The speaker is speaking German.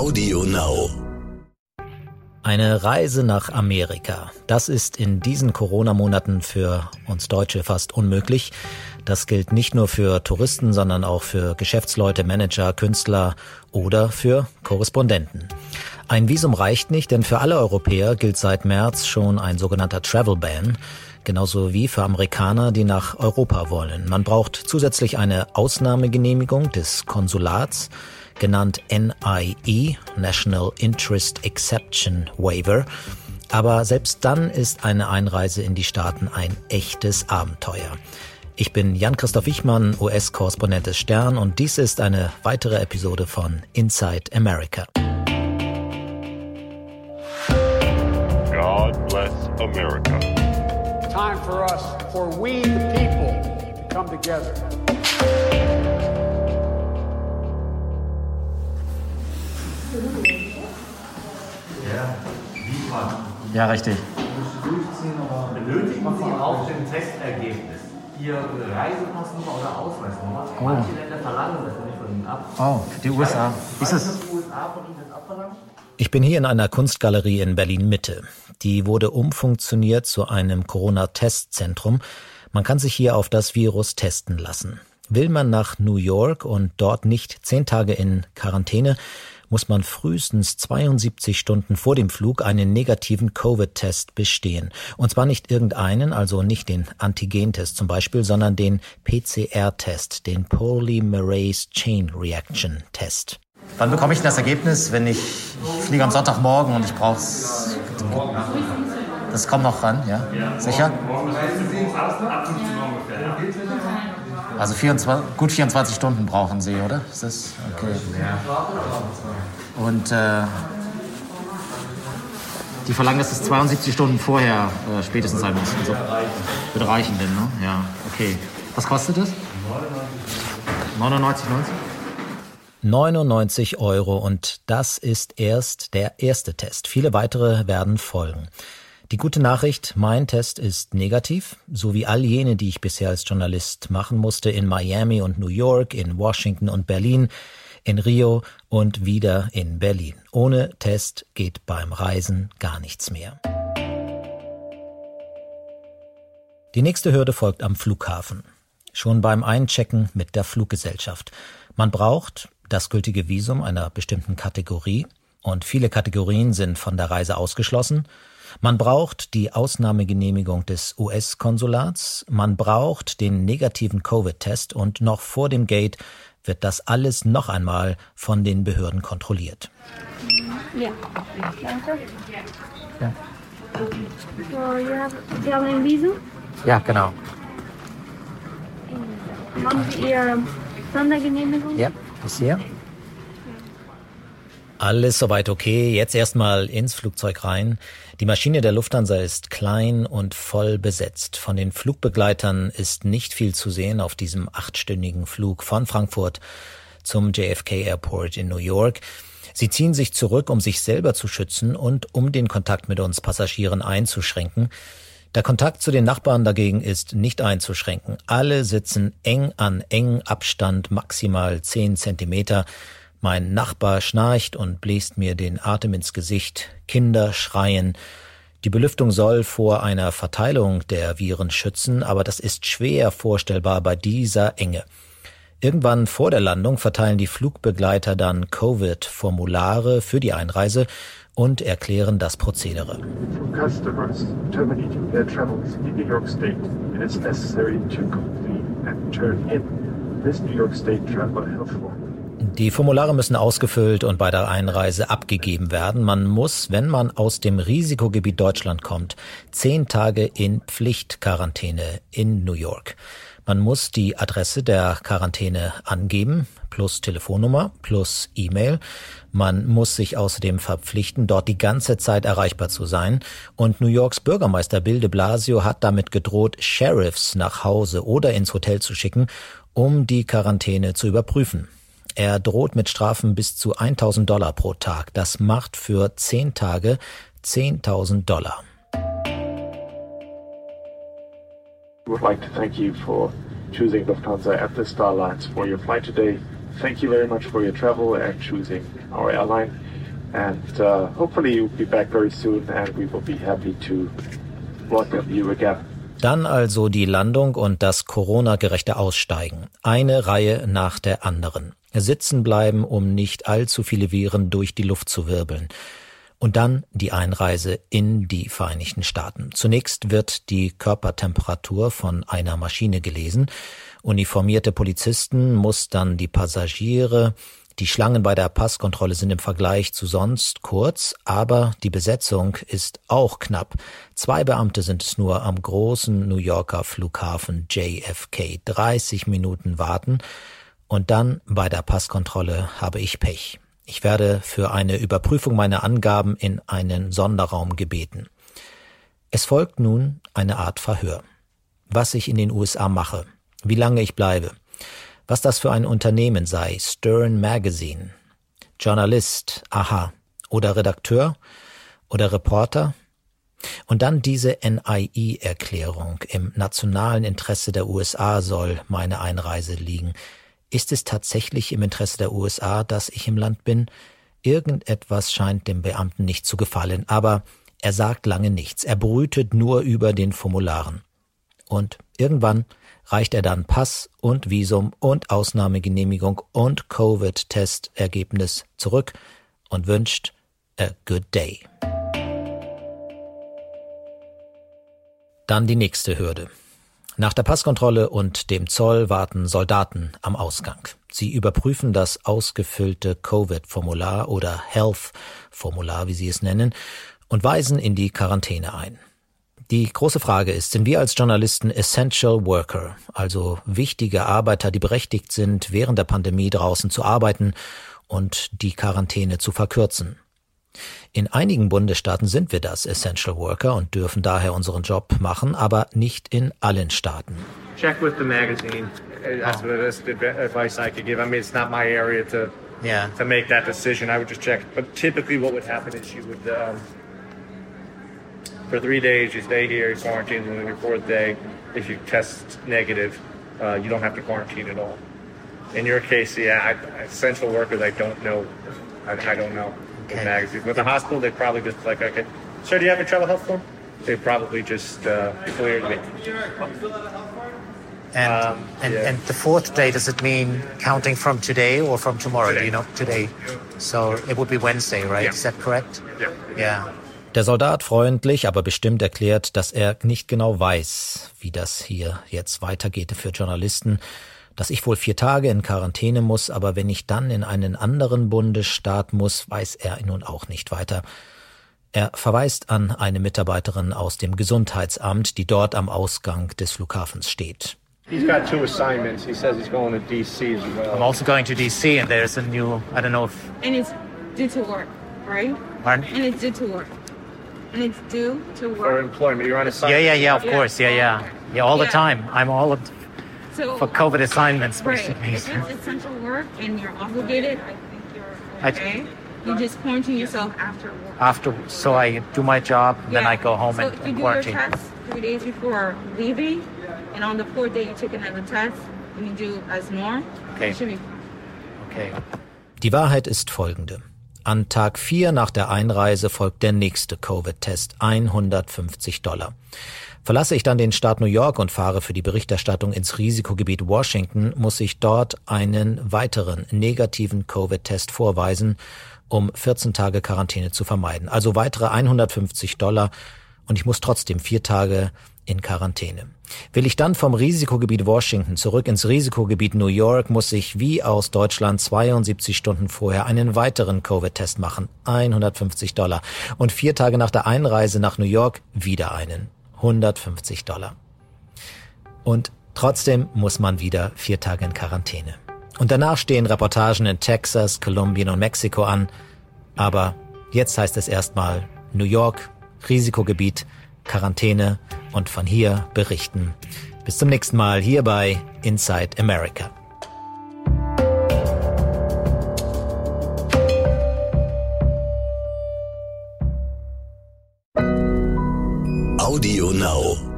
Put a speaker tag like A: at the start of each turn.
A: Audio Now.
B: Eine Reise nach Amerika. Das ist in diesen Corona-Monaten für uns Deutsche fast unmöglich. Das gilt nicht nur für Touristen, sondern auch für Geschäftsleute, Manager, Künstler oder für Korrespondenten. Ein Visum reicht nicht, denn für alle Europäer gilt seit März schon ein sogenannter Travel Ban genauso wie für Amerikaner, die nach Europa wollen. Man braucht zusätzlich eine Ausnahmegenehmigung des Konsulats, genannt NIE, National Interest Exception Waiver. Aber selbst dann ist eine Einreise in die Staaten ein echtes Abenteuer. Ich bin Jan-Christoph Wichmann, US-Korrespondent des Stern und dies ist eine weitere Episode von Inside America.
C: God bless America.
D: Time for us, for we the people, to come together.
B: Ja, richtig.
E: benötigen Sie auch den Testergebnis. Ihr Reisepassnummer oder Ausweisnummer. Manche Länder verlangen das nicht von Ihnen ab.
B: Oh, für die USA. Ist es? Ich bin hier in einer Kunstgalerie in Berlin Mitte. Die wurde umfunktioniert zu einem Corona-Testzentrum. Man kann sich hier auf das Virus testen lassen. Will man nach New York und dort nicht zehn Tage in Quarantäne, muss man frühestens 72 Stunden vor dem Flug einen negativen Covid-Test bestehen. Und zwar nicht irgendeinen, also nicht den Antigentest zum Beispiel, sondern den PCR-Test, den Polymerase Chain Reaction Test. Wann bekomme ich das Ergebnis, wenn ich, ich fliege am Sonntagmorgen und ich brauche es? Das kommt noch ran, ja? Sicher? Also 24, gut 24 Stunden brauchen Sie, oder? Ist das okay? Und äh, die verlangen, dass es 72 Stunden vorher äh, spätestens sein muss. Also, wird reichen denn, ne? Ja, okay. Was kostet das? 99,90? 99 Euro und das ist erst der erste Test. Viele weitere werden folgen. Die gute Nachricht, mein Test ist negativ, so wie all jene, die ich bisher als Journalist machen musste in Miami und New York, in Washington und Berlin, in Rio und wieder in Berlin. Ohne Test geht beim Reisen gar nichts mehr. Die nächste Hürde folgt am Flughafen. Schon beim Einchecken mit der Fluggesellschaft. Man braucht das gültige Visum einer bestimmten Kategorie und viele Kategorien sind von der Reise ausgeschlossen. Man braucht die Ausnahmegenehmigung des US-Konsulats, man braucht den negativen Covid-Test und noch vor dem Gate wird das alles noch einmal von den Behörden kontrolliert.
F: Ja, danke.
B: Ja,
F: So, ihr habt, Sie haben ein Visum?
B: ja genau.
F: Haben Sie Ihre Sondergenehmigung?
B: Ja, bis hier. Alles soweit okay. Jetzt erstmal ins Flugzeug rein. Die Maschine der Lufthansa ist klein und voll besetzt. Von den Flugbegleitern ist nicht viel zu sehen auf diesem achtstündigen Flug von Frankfurt zum JFK Airport in New York. Sie ziehen sich zurück, um sich selber zu schützen und um den Kontakt mit uns Passagieren einzuschränken. Der Kontakt zu den Nachbarn dagegen ist nicht einzuschränken. Alle sitzen eng an eng Abstand, maximal zehn Zentimeter. Mein Nachbar schnarcht und bläst mir den Atem ins Gesicht. Kinder schreien. Die Belüftung soll vor einer Verteilung der Viren schützen, aber das ist schwer vorstellbar bei dieser Enge. Irgendwann vor der Landung verteilen die Flugbegleiter dann Covid-Formulare für die Einreise und erklären das Prozedere.
G: This New York State Traveler Health Form.
B: Die Formulare müssen ausgefüllt und bei der Einreise abgegeben werden. Man muss, wenn man aus dem Risikogebiet Deutschland kommt, zehn Tage in Pflichtquarantäne in New York. Man muss die Adresse der Quarantäne angeben, plus Telefonnummer, plus E-Mail. Man muss sich außerdem verpflichten, dort die ganze Zeit erreichbar zu sein. Und New Yorks Bürgermeister Bill de Blasio hat damit gedroht, Sheriffs nach Hause oder ins Hotel zu schicken, um die Quarantäne zu überprüfen. Er droht mit Strafen bis zu 1000 Dollar pro Tag. Das macht für zehn Tage 10.000 Dollar.
G: Would like to thank you Lufthansa at Star Alliance for your flight today. Thank you very much for your travel and choosing our airline. And uh, hopefully you'll be back very soon and we will be happy to welcome you again.
B: Dann also die Landung und das Corona-gerechte Aussteigen. Eine Reihe nach der anderen. Sitzen bleiben, um nicht allzu viele Viren durch die Luft zu wirbeln. Und dann die Einreise in die Vereinigten Staaten. Zunächst wird die Körpertemperatur von einer Maschine gelesen. Uniformierte Polizisten muss dann die Passagiere die Schlangen bei der Passkontrolle sind im Vergleich zu sonst kurz, aber die Besetzung ist auch knapp. Zwei Beamte sind es nur am großen New Yorker Flughafen JFK. 30 Minuten warten und dann bei der Passkontrolle habe ich Pech. Ich werde für eine Überprüfung meiner Angaben in einen Sonderraum gebeten. Es folgt nun eine Art Verhör. Was ich in den USA mache, wie lange ich bleibe, was das für ein Unternehmen sei, Stern Magazine, Journalist, aha, oder Redakteur oder Reporter. Und dann diese NIE-Erklärung. Im nationalen Interesse der USA soll meine Einreise liegen. Ist es tatsächlich im Interesse der USA, dass ich im Land bin? Irgendetwas scheint dem Beamten nicht zu gefallen, aber er sagt lange nichts. Er brütet nur über den Formularen. Und irgendwann reicht er dann Pass und Visum und Ausnahmegenehmigung und Covid-Testergebnis zurück und wünscht a good day. Dann die nächste Hürde. Nach der Passkontrolle und dem Zoll warten Soldaten am Ausgang. Sie überprüfen das ausgefüllte Covid-Formular oder Health-Formular, wie sie es nennen, und weisen in die Quarantäne ein. Die große Frage ist, sind wir als Journalisten Essential Worker, also wichtige Arbeiter, die berechtigt sind, während der Pandemie draußen zu arbeiten und die Quarantäne zu verkürzen? In einigen Bundesstaaten sind wir das Essential Worker und dürfen daher unseren Job machen, aber nicht in allen Staaten.
A: Check with the magazine. That's, that's the advice I could give. I mean, it's not my area to
B: yeah.
A: to make that decision. I would just check. But typically, what would happen is you would um, for three days, you stay here, you quarantine, and then your fourth day, if you test negative, uh, you don't have to quarantine at all. In your case, yeah, I, essential workers, I don't know. I, I don't know the okay. magazines. With the hospital, they probably just like, okay, sir, do you have a travel health form? They probably just uh, cleared me.
C: And, um, and, yeah. and the fourth day, does it mean counting from today or from tomorrow?
A: Today.
C: Do you know today? So it would be Wednesday, right?
A: Yeah.
C: Is that correct?
A: Yeah.
C: Yeah.
B: Der Soldat freundlich, aber bestimmt erklärt, dass er nicht genau weiß, wie das hier jetzt weitergeht für Journalisten, dass ich wohl vier Tage in Quarantäne muss, aber wenn ich dann in einen anderen Bundesstaat muss, weiß er nun auch nicht weiter. Er verweist an eine Mitarbeiterin aus dem Gesundheitsamt, die dort am Ausgang des Flughafens steht.
A: He's got two assignments. He says he's going to DC as well.
C: I'm also going to DC, and there's a new. I don't know if.
F: And it's due to work, right?
C: Pardon?
F: And it's due to work. And it's due to work.
A: For employment, you're on
C: Yeah,
A: assignment.
C: yeah, yeah. Yeah, of
F: Yeah.
C: course, yeah, yeah, yeah. All the time. I'm all of,
F: So,
C: for COVID assignments,
F: right. If it's essential work and you're obligated, I think you're
C: I-
F: okay. You just quarantine yourself after work.
C: After, so I do my job, then I go home
F: so
C: and,
F: you do
C: quarantine.
F: your test three days before leaving, and on the fourth day you take another test, and you do as normal.
C: Okay.
F: It should be.
B: Die Wahrheit ist folgende. An Tag 4 nach der Einreise folgt der nächste Covid-Test, 150 Dollar. Verlasse ich dann den Staat New York und fahre für die Berichterstattung ins Risikogebiet Washington, muss ich dort einen weiteren negativen Covid-Test vorweisen, um 14 Tage Quarantäne zu vermeiden. Also weitere 150 Dollar und ich muss trotzdem vier Tage in Quarantäne. Will ich dann vom Risikogebiet Washington zurück ins Risikogebiet New York, muss ich wie aus Deutschland 72 Stunden vorher einen weiteren Covid-Test machen. 150 Dollar. Und vier Tage nach der Einreise nach New York wieder einen. 150 Dollar. Und trotzdem muss man wieder vier Tage in Quarantäne. Und danach stehen Reportagen in Texas, Kolumbien und Mexiko an. Aber jetzt heißt es erstmal New York, Risikogebiet, Quarantäne und von hier berichten. Bis zum nächsten Mal hier bei Inside America.
H: Audio Now.